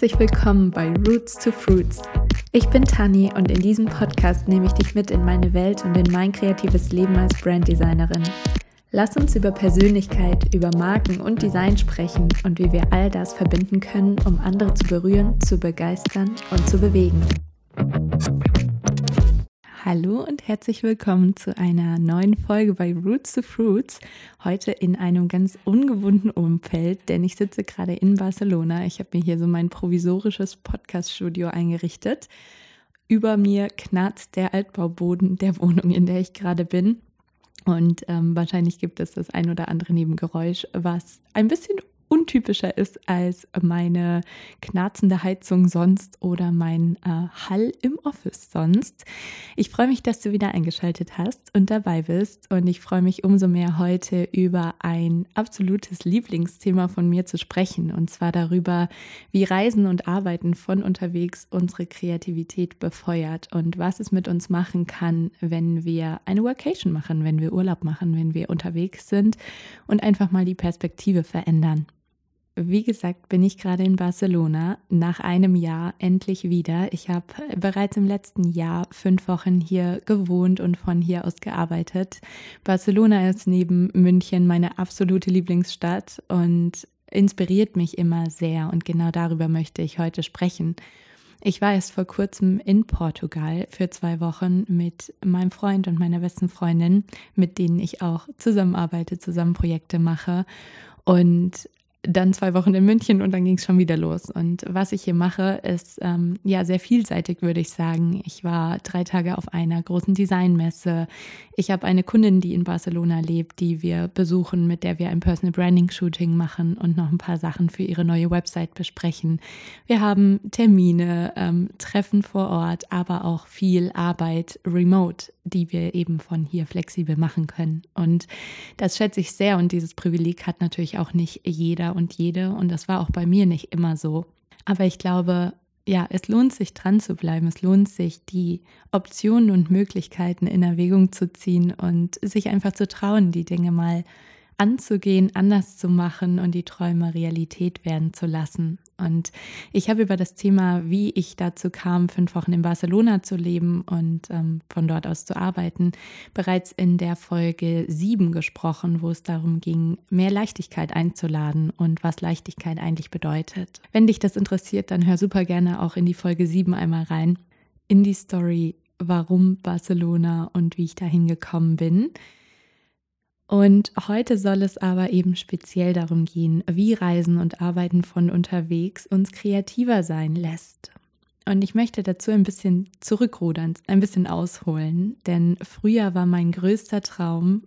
Herzlich willkommen bei Roots to Fruits. Ich bin Tani und in diesem Podcast nehme ich dich mit in meine Welt und in mein kreatives Leben als Branddesignerin. Lass uns über Persönlichkeit, über Marken und Design sprechen und wie wir all das verbinden können, um andere zu berühren, zu begeistern und zu bewegen. Hallo und herzlich willkommen zu einer neuen Folge bei Roots to Fruits. Heute in einem ganz ungewohnten Umfeld, denn ich sitze gerade in Barcelona. Ich habe mir hier so mein provisorisches Podcast-Studio eingerichtet. Über mir knarzt der Altbauboden der Wohnung, in der ich gerade bin. Und ähm, wahrscheinlich gibt es das ein oder andere Nebengeräusch, was ein bisschen untypischer ist als meine knarzende Heizung sonst oder mein äh, Hall im Office sonst. Ich freue mich, dass du wieder eingeschaltet hast und dabei bist und ich freue mich umso mehr heute über ein absolutes Lieblingsthema von mir zu sprechen und zwar darüber, wie Reisen und Arbeiten von unterwegs unsere Kreativität befeuert und was es mit uns machen kann, wenn wir eine Workation machen, wenn wir Urlaub machen, wenn wir unterwegs sind und einfach mal die Perspektive verändern. Wie gesagt, bin ich gerade in Barcelona, nach einem Jahr endlich wieder. Ich habe bereits im letzten Jahr fünf Wochen hier gewohnt und von hier aus gearbeitet. Barcelona ist neben München meine absolute Lieblingsstadt und inspiriert mich immer sehr und genau darüber möchte ich heute sprechen. Ich war erst vor kurzem in Portugal für zwei Wochen mit meinem Freund und meiner besten Freundin, mit denen ich auch zusammenarbeite, zusammen Projekte mache. Und dann zwei Wochen in München und dann ging es schon wieder los. Und was ich hier mache, ist ähm, ja sehr vielseitig, würde ich sagen. Ich war drei Tage auf einer großen Designmesse. Ich habe eine Kundin, die in Barcelona lebt, die wir besuchen, mit der wir ein Personal Branding Shooting machen und noch ein paar Sachen für ihre neue Website besprechen. Wir haben Termine, ähm, Treffen vor Ort, aber auch viel Arbeit remote, die wir eben von hier flexibel machen können. Und das schätze ich sehr und dieses Privileg hat natürlich auch nicht jeder und jede und das war auch bei mir nicht immer so. Aber ich glaube, ja, es lohnt sich dran zu bleiben. Es lohnt sich, die Optionen und Möglichkeiten in Erwägung zu ziehen und sich einfach zu trauen, die Dinge mal anzugehen, anders zu machen und die Träume Realität werden zu lassen. Und ich habe über das Thema, wie ich dazu kam, fünf Wochen in Barcelona zu leben und ähm, von dort aus zu arbeiten, bereits in der Folge sieben gesprochen, wo es darum ging, mehr Leichtigkeit einzuladen und was Leichtigkeit eigentlich bedeutet. Wenn dich das interessiert, dann hör super gerne auch in die Folge sieben einmal rein, in die Story, warum Barcelona und wie ich dahin gekommen bin. Und heute soll es aber eben speziell darum gehen, wie Reisen und Arbeiten von unterwegs uns kreativer sein lässt. Und ich möchte dazu ein bisschen zurückrudern, ein bisschen ausholen, denn früher war mein größter Traum,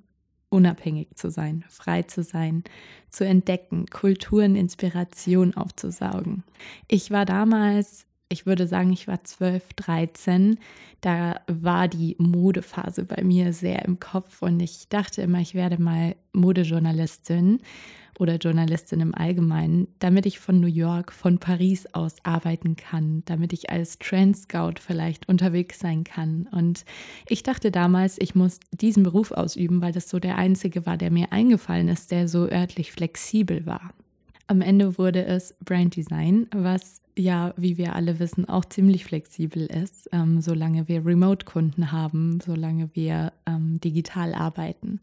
unabhängig zu sein, frei zu sein, zu entdecken, Kulturen, Inspiration aufzusaugen. Ich war damals ich würde sagen, ich war 12, 13. Da war die Modephase bei mir sehr im Kopf und ich dachte immer, ich werde mal Modejournalistin oder Journalistin im Allgemeinen, damit ich von New York, von Paris aus arbeiten kann, damit ich als Trend Scout vielleicht unterwegs sein kann. Und ich dachte damals, ich muss diesen Beruf ausüben, weil das so der einzige war, der mir eingefallen ist, der so örtlich flexibel war. Am Ende wurde es Brand Design, was ja, wie wir alle wissen, auch ziemlich flexibel ist, ähm, solange wir Remote-Kunden haben, solange wir ähm, digital arbeiten.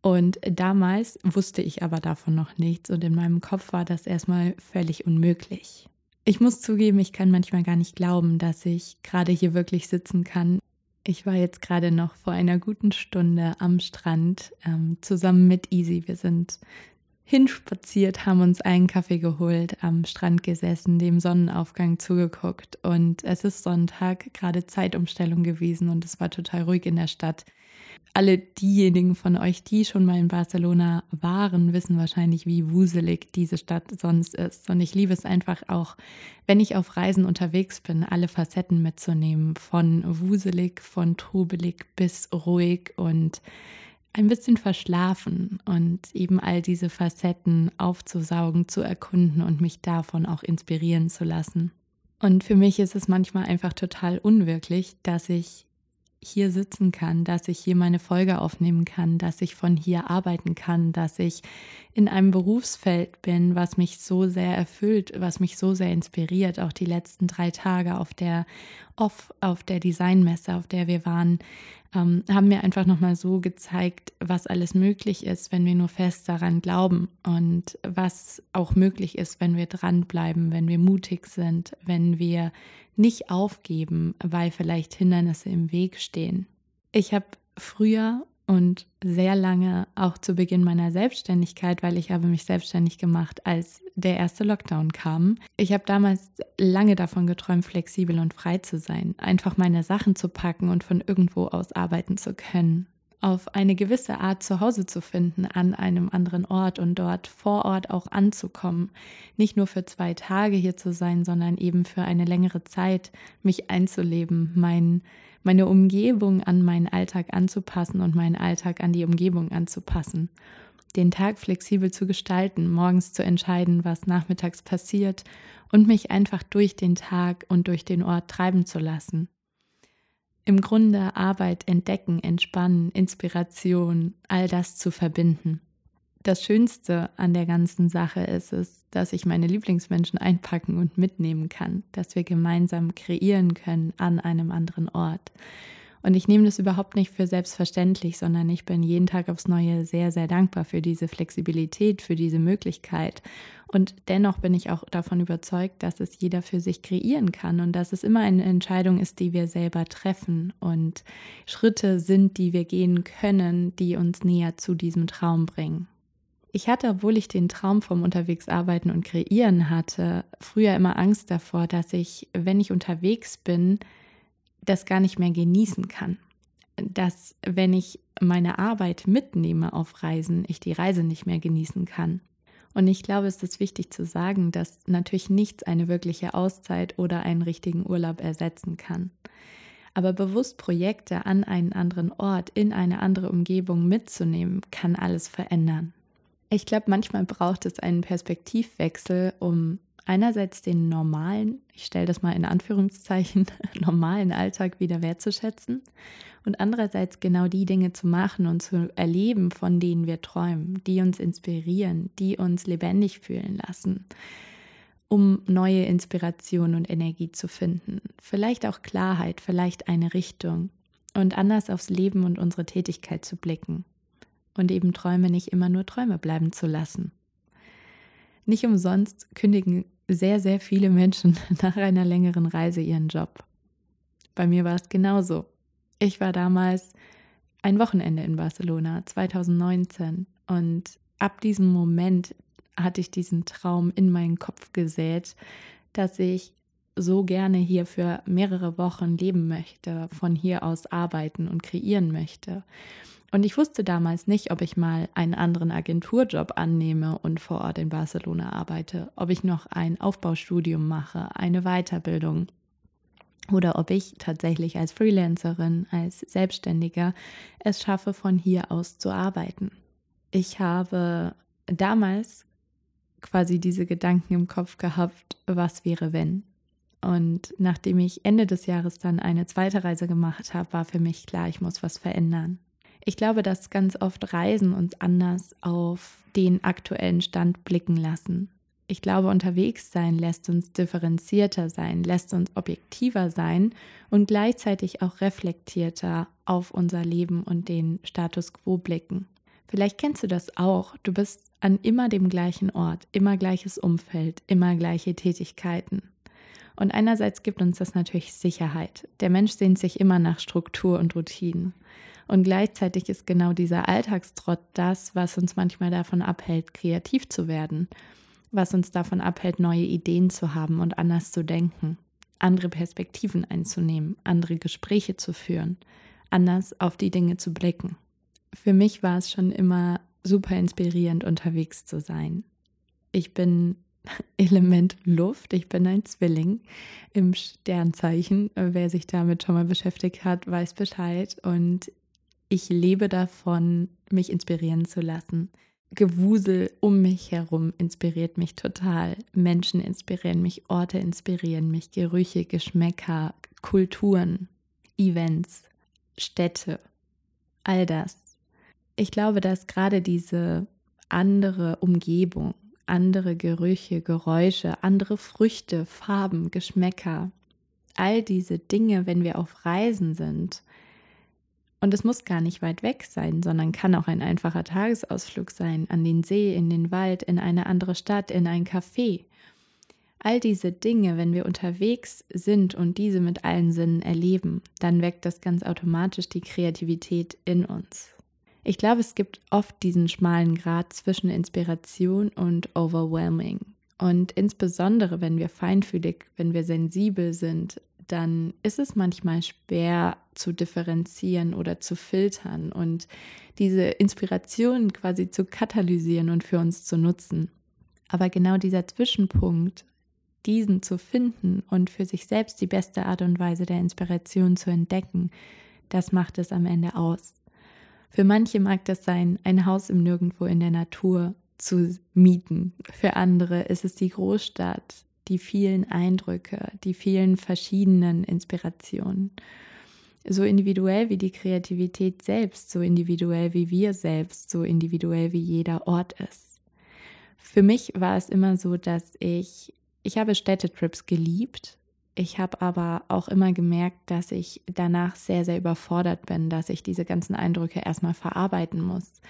Und damals wusste ich aber davon noch nichts und in meinem Kopf war das erstmal völlig unmöglich. Ich muss zugeben, ich kann manchmal gar nicht glauben, dass ich gerade hier wirklich sitzen kann. Ich war jetzt gerade noch vor einer guten Stunde am Strand ähm, zusammen mit Easy. Wir sind hinspaziert, haben uns einen Kaffee geholt, am Strand gesessen, dem Sonnenaufgang zugeguckt. Und es ist Sonntag, gerade Zeitumstellung gewesen und es war total ruhig in der Stadt. Alle diejenigen von euch, die schon mal in Barcelona waren, wissen wahrscheinlich, wie wuselig diese Stadt sonst ist. Und ich liebe es einfach auch, wenn ich auf Reisen unterwegs bin, alle Facetten mitzunehmen. Von wuselig, von trubelig bis ruhig und ein bisschen verschlafen und eben all diese Facetten aufzusaugen, zu erkunden und mich davon auch inspirieren zu lassen. Und für mich ist es manchmal einfach total unwirklich, dass ich hier sitzen kann, dass ich hier meine Folge aufnehmen kann, dass ich von hier arbeiten kann, dass ich in einem Berufsfeld bin, was mich so sehr erfüllt, was mich so sehr inspiriert. Auch die letzten drei Tage auf der Off, auf der Designmesse, auf der wir waren, ähm, haben mir einfach nochmal so gezeigt, was alles möglich ist, wenn wir nur fest daran glauben und was auch möglich ist, wenn wir dranbleiben, wenn wir mutig sind, wenn wir nicht aufgeben, weil vielleicht Hindernisse im Weg stehen. Ich habe früher und sehr lange auch zu Beginn meiner Selbstständigkeit, weil ich habe mich selbstständig gemacht, als der erste Lockdown kam. Ich habe damals lange davon geträumt, flexibel und frei zu sein, einfach meine Sachen zu packen und von irgendwo aus arbeiten zu können, auf eine gewisse Art zu Hause zu finden an einem anderen Ort und dort vor Ort auch anzukommen, nicht nur für zwei Tage hier zu sein, sondern eben für eine längere Zeit mich einzuleben, mein meine Umgebung an meinen Alltag anzupassen und meinen Alltag an die Umgebung anzupassen. Den Tag flexibel zu gestalten, morgens zu entscheiden, was nachmittags passiert und mich einfach durch den Tag und durch den Ort treiben zu lassen. Im Grunde Arbeit entdecken, entspannen, Inspiration, all das zu verbinden das Schönste an der ganzen Sache ist es, dass ich meine Lieblingsmenschen einpacken und mitnehmen kann, dass wir gemeinsam kreieren können an einem anderen Ort. Und ich nehme das überhaupt nicht für selbstverständlich, sondern ich bin jeden Tag aufs Neue sehr, sehr dankbar für diese Flexibilität, für diese Möglichkeit. Und dennoch bin ich auch davon überzeugt, dass es jeder für sich kreieren kann und dass es immer eine Entscheidung ist, die wir selber treffen und Schritte sind, die wir gehen können, die uns näher zu diesem Traum bringen. Ich hatte, obwohl ich den Traum vom Unterwegsarbeiten und Kreieren hatte, früher immer Angst davor, dass ich, wenn ich unterwegs bin, das gar nicht mehr genießen kann. Dass, wenn ich meine Arbeit mitnehme auf Reisen, ich die Reise nicht mehr genießen kann. Und ich glaube, es ist wichtig zu sagen, dass natürlich nichts eine wirkliche Auszeit oder einen richtigen Urlaub ersetzen kann. Aber bewusst Projekte an einen anderen Ort, in eine andere Umgebung mitzunehmen, kann alles verändern. Ich glaube, manchmal braucht es einen Perspektivwechsel, um einerseits den normalen, ich stelle das mal in Anführungszeichen, normalen Alltag wieder wertzuschätzen und andererseits genau die Dinge zu machen und zu erleben, von denen wir träumen, die uns inspirieren, die uns lebendig fühlen lassen, um neue Inspiration und Energie zu finden. Vielleicht auch Klarheit, vielleicht eine Richtung und anders aufs Leben und unsere Tätigkeit zu blicken und eben Träume nicht immer nur Träume bleiben zu lassen. Nicht umsonst kündigen sehr, sehr viele Menschen nach einer längeren Reise ihren Job. Bei mir war es genauso. Ich war damals ein Wochenende in Barcelona 2019 und ab diesem Moment hatte ich diesen Traum in meinen Kopf gesät, dass ich so gerne hier für mehrere Wochen leben möchte, von hier aus arbeiten und kreieren möchte. Und ich wusste damals nicht, ob ich mal einen anderen Agenturjob annehme und vor Ort in Barcelona arbeite, ob ich noch ein Aufbaustudium mache, eine Weiterbildung oder ob ich tatsächlich als Freelancerin, als Selbstständiger es schaffe, von hier aus zu arbeiten. Ich habe damals quasi diese Gedanken im Kopf gehabt, was wäre wenn. Und nachdem ich Ende des Jahres dann eine zweite Reise gemacht habe, war für mich klar, ich muss was verändern. Ich glaube, dass ganz oft Reisen uns anders auf den aktuellen Stand blicken lassen. Ich glaube, unterwegs sein lässt uns differenzierter sein, lässt uns objektiver sein und gleichzeitig auch reflektierter auf unser Leben und den Status quo blicken. Vielleicht kennst du das auch. Du bist an immer dem gleichen Ort, immer gleiches Umfeld, immer gleiche Tätigkeiten. Und einerseits gibt uns das natürlich Sicherheit. Der Mensch sehnt sich immer nach Struktur und Routinen. Und gleichzeitig ist genau dieser Alltagstrott das, was uns manchmal davon abhält, kreativ zu werden, was uns davon abhält, neue Ideen zu haben und anders zu denken, andere Perspektiven einzunehmen, andere Gespräche zu führen, anders auf die Dinge zu blicken. Für mich war es schon immer super inspirierend, unterwegs zu sein. Ich bin Element Luft. Ich bin ein Zwilling im Sternzeichen. Wer sich damit schon mal beschäftigt hat, weiß Bescheid. Und ich lebe davon, mich inspirieren zu lassen. Gewusel um mich herum inspiriert mich total. Menschen inspirieren mich, Orte inspirieren mich, Gerüche, Geschmäcker, Kulturen, Events. Städte, all das. Ich glaube, dass gerade diese andere Umgebung, andere Gerüche, Geräusche, andere Früchte, Farben, Geschmäcker, all diese Dinge, wenn wir auf Reisen sind, und es muss gar nicht weit weg sein, sondern kann auch ein einfacher Tagesausflug sein, an den See, in den Wald, in eine andere Stadt, in ein Café. All diese Dinge, wenn wir unterwegs sind und diese mit allen Sinnen erleben, dann weckt das ganz automatisch die Kreativität in uns. Ich glaube, es gibt oft diesen schmalen Grad zwischen Inspiration und Overwhelming. Und insbesondere, wenn wir feinfühlig, wenn wir sensibel sind, dann ist es manchmal schwer zu differenzieren oder zu filtern und diese Inspiration quasi zu katalysieren und für uns zu nutzen. Aber genau dieser Zwischenpunkt, diesen zu finden und für sich selbst die beste Art und Weise der Inspiration zu entdecken, das macht es am Ende aus. Für manche mag das sein, ein Haus im Nirgendwo in der Natur zu mieten. Für andere ist es die Großstadt, die vielen Eindrücke, die vielen verschiedenen Inspirationen. So individuell wie die Kreativität selbst, so individuell wie wir selbst, so individuell wie jeder Ort ist. Für mich war es immer so, dass ich, ich habe Städtetrips geliebt. Ich habe aber auch immer gemerkt, dass ich danach sehr, sehr überfordert bin, dass ich diese ganzen Eindrücke erstmal verarbeiten muss.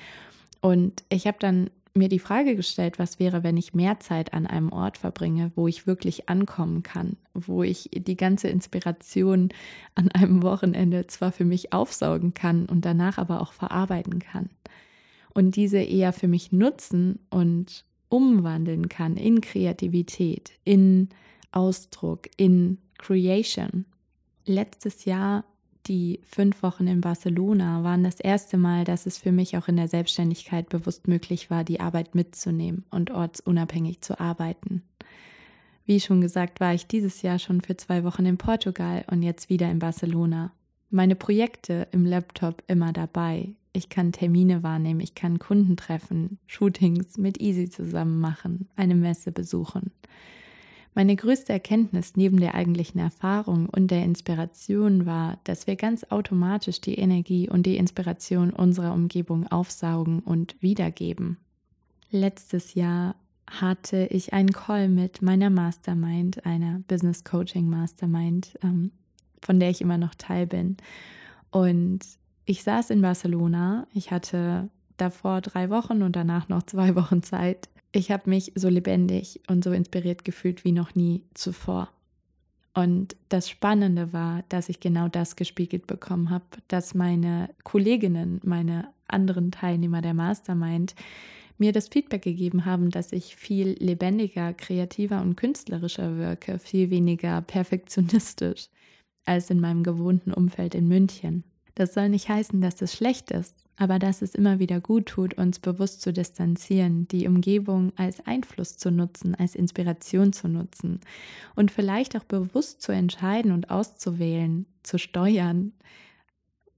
Und ich habe dann mir die Frage gestellt, was wäre, wenn ich mehr Zeit an einem Ort verbringe, wo ich wirklich ankommen kann, wo ich die ganze Inspiration an einem Wochenende zwar für mich aufsaugen kann und danach aber auch verarbeiten kann. Und diese eher für mich nutzen und umwandeln kann in Kreativität, in Ausdruck, in Creation. Letztes Jahr die fünf Wochen in Barcelona waren das erste Mal, dass es für mich auch in der Selbstständigkeit bewusst möglich war, die Arbeit mitzunehmen und ortsunabhängig zu arbeiten. Wie schon gesagt, war ich dieses Jahr schon für zwei Wochen in Portugal und jetzt wieder in Barcelona. Meine Projekte im Laptop immer dabei. Ich kann Termine wahrnehmen, ich kann Kunden treffen, Shootings mit Easy zusammen machen, eine Messe besuchen. Meine größte Erkenntnis neben der eigentlichen Erfahrung und der Inspiration war, dass wir ganz automatisch die Energie und die Inspiration unserer Umgebung aufsaugen und wiedergeben. Letztes Jahr hatte ich einen Call mit meiner Mastermind, einer Business Coaching Mastermind, ähm, von der ich immer noch Teil bin. Und ich saß in Barcelona. Ich hatte davor drei Wochen und danach noch zwei Wochen Zeit, ich habe mich so lebendig und so inspiriert gefühlt wie noch nie zuvor. Und das Spannende war, dass ich genau das gespiegelt bekommen habe, dass meine Kolleginnen, meine anderen Teilnehmer der Mastermind mir das Feedback gegeben haben, dass ich viel lebendiger, kreativer und künstlerischer wirke, viel weniger perfektionistisch als in meinem gewohnten Umfeld in München. Das soll nicht heißen, dass es schlecht ist aber dass es immer wieder gut tut, uns bewusst zu distanzieren, die Umgebung als Einfluss zu nutzen, als Inspiration zu nutzen und vielleicht auch bewusst zu entscheiden und auszuwählen, zu steuern,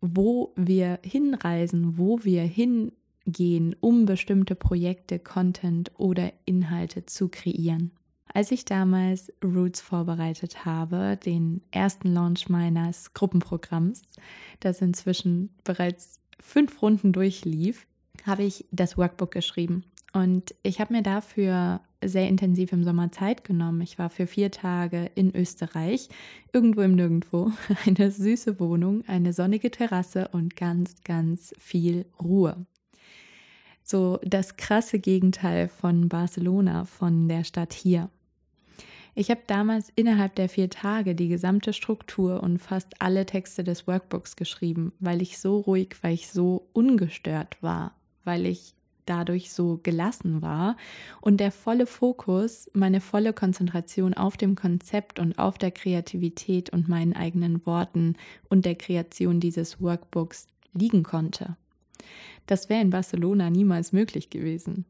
wo wir hinreisen, wo wir hingehen, um bestimmte Projekte, Content oder Inhalte zu kreieren. Als ich damals Roots vorbereitet habe, den ersten Launch meines Gruppenprogramms, das inzwischen bereits fünf Runden durchlief, habe ich das Workbook geschrieben. Und ich habe mir dafür sehr intensiv im Sommer Zeit genommen. Ich war für vier Tage in Österreich, irgendwo im Nirgendwo, eine süße Wohnung, eine sonnige Terrasse und ganz, ganz viel Ruhe. So das krasse Gegenteil von Barcelona, von der Stadt hier. Ich habe damals innerhalb der vier Tage die gesamte Struktur und fast alle Texte des Workbooks geschrieben, weil ich so ruhig, weil ich so ungestört war, weil ich dadurch so gelassen war und der volle Fokus, meine volle Konzentration auf dem Konzept und auf der Kreativität und meinen eigenen Worten und der Kreation dieses Workbooks liegen konnte. Das wäre in Barcelona niemals möglich gewesen.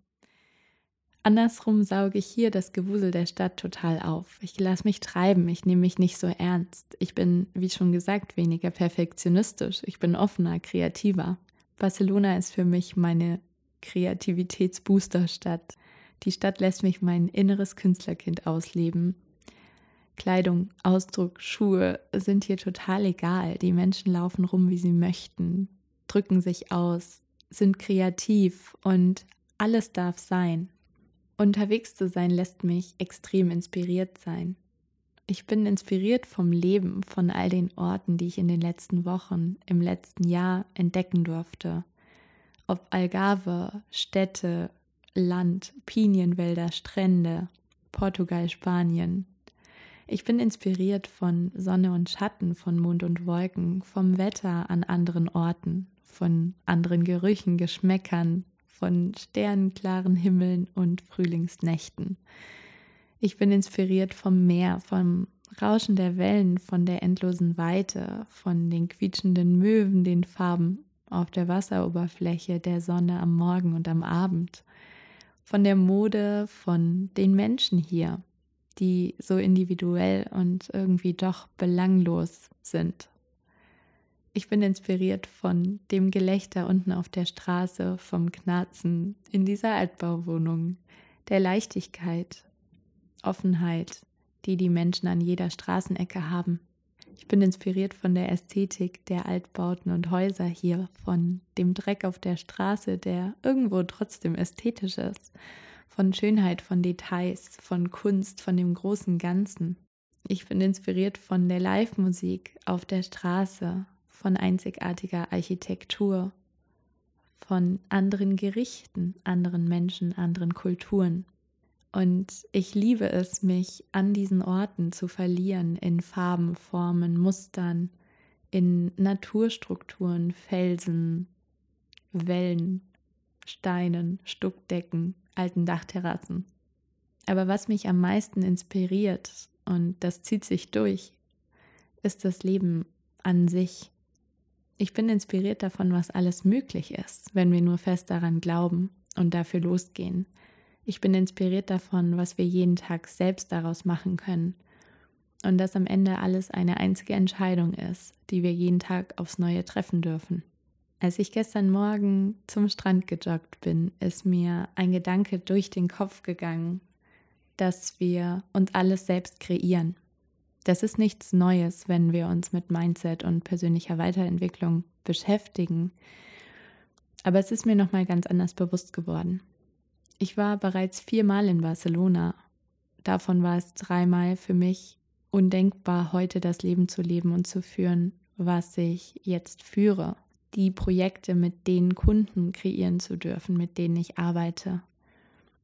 Andersrum sauge ich hier das Gewusel der Stadt total auf. Ich lasse mich treiben, ich nehme mich nicht so ernst. Ich bin, wie schon gesagt, weniger perfektionistisch. Ich bin offener, kreativer. Barcelona ist für mich meine Kreativitätsboosterstadt. Die Stadt lässt mich mein inneres Künstlerkind ausleben. Kleidung, Ausdruck, Schuhe sind hier total egal. Die Menschen laufen rum, wie sie möchten, drücken sich aus, sind kreativ und alles darf sein. Unterwegs zu sein lässt mich extrem inspiriert sein. Ich bin inspiriert vom Leben, von all den Orten, die ich in den letzten Wochen, im letzten Jahr entdecken durfte. Ob Algarve, Städte, Land, Pinienwälder, Strände, Portugal, Spanien, ich bin inspiriert von Sonne und Schatten, von Mond und Wolken, vom Wetter an anderen Orten, von anderen Gerüchen, Geschmäckern, von sternenklaren Himmeln und Frühlingsnächten. Ich bin inspiriert vom Meer, vom Rauschen der Wellen, von der endlosen Weite, von den quietschenden Möwen, den Farben auf der Wasseroberfläche, der Sonne am Morgen und am Abend, von der Mode, von den Menschen hier, die so individuell und irgendwie doch belanglos sind. Ich bin inspiriert von dem Gelächter unten auf der Straße, vom Knarzen in dieser Altbauwohnung, der Leichtigkeit, Offenheit, die die Menschen an jeder Straßenecke haben. Ich bin inspiriert von der Ästhetik der Altbauten und Häuser hier, von dem Dreck auf der Straße, der irgendwo trotzdem ästhetisch ist von Schönheit, von Details, von Kunst, von dem großen Ganzen. Ich bin inspiriert von der Live-Musik auf der Straße, von einzigartiger Architektur, von anderen Gerichten, anderen Menschen, anderen Kulturen. Und ich liebe es, mich an diesen Orten zu verlieren in Farben, Formen, Mustern, in Naturstrukturen, Felsen, Wellen, Steinen, Stuckdecken, alten Dachterrassen. Aber was mich am meisten inspiriert, und das zieht sich durch, ist das Leben an sich. Ich bin inspiriert davon, was alles möglich ist, wenn wir nur fest daran glauben und dafür losgehen. Ich bin inspiriert davon, was wir jeden Tag selbst daraus machen können und dass am Ende alles eine einzige Entscheidung ist, die wir jeden Tag aufs Neue treffen dürfen. Als ich gestern Morgen zum Strand gejoggt bin, ist mir ein Gedanke durch den Kopf gegangen, dass wir uns alles selbst kreieren. Das ist nichts Neues, wenn wir uns mit Mindset und persönlicher Weiterentwicklung beschäftigen. Aber es ist mir nochmal ganz anders bewusst geworden. Ich war bereits viermal in Barcelona. Davon war es dreimal für mich undenkbar, heute das Leben zu leben und zu führen, was ich jetzt führe die Projekte mit den Kunden kreieren zu dürfen, mit denen ich arbeite,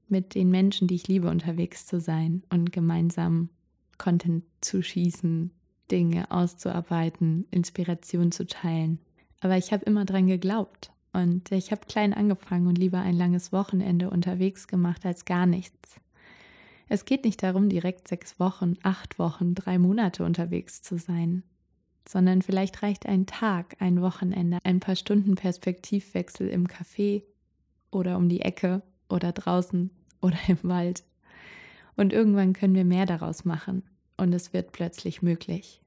mit den Menschen, die ich liebe, unterwegs zu sein und gemeinsam Content zu schießen, Dinge auszuarbeiten, Inspiration zu teilen. Aber ich habe immer dran geglaubt und ich habe klein angefangen und lieber ein langes Wochenende unterwegs gemacht als gar nichts. Es geht nicht darum, direkt sechs Wochen, acht Wochen, drei Monate unterwegs zu sein sondern vielleicht reicht ein Tag, ein Wochenende, ein paar Stunden Perspektivwechsel im Café oder um die Ecke oder draußen oder im Wald. Und irgendwann können wir mehr daraus machen und es wird plötzlich möglich.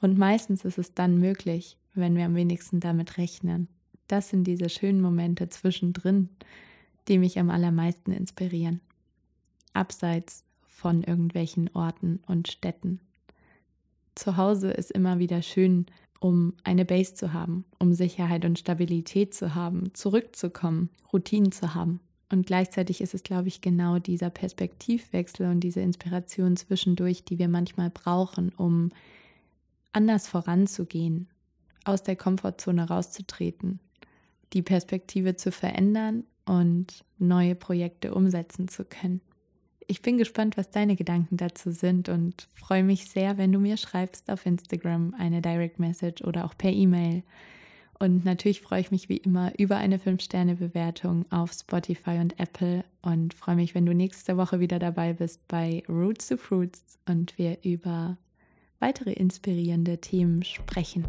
Und meistens ist es dann möglich, wenn wir am wenigsten damit rechnen. Das sind diese schönen Momente zwischendrin, die mich am allermeisten inspirieren. Abseits von irgendwelchen Orten und Städten zu Hause ist immer wieder schön, um eine Base zu haben, um Sicherheit und Stabilität zu haben, zurückzukommen, Routinen zu haben. Und gleichzeitig ist es, glaube ich, genau dieser Perspektivwechsel und diese Inspiration zwischendurch, die wir manchmal brauchen, um anders voranzugehen, aus der Komfortzone rauszutreten, die Perspektive zu verändern und neue Projekte umsetzen zu können. Ich bin gespannt, was deine Gedanken dazu sind und freue mich sehr, wenn du mir schreibst auf Instagram eine Direct Message oder auch per E-Mail. Und natürlich freue ich mich wie immer über eine 5-Sterne-Bewertung auf Spotify und Apple und freue mich, wenn du nächste Woche wieder dabei bist bei Roots to Fruits und wir über weitere inspirierende Themen sprechen.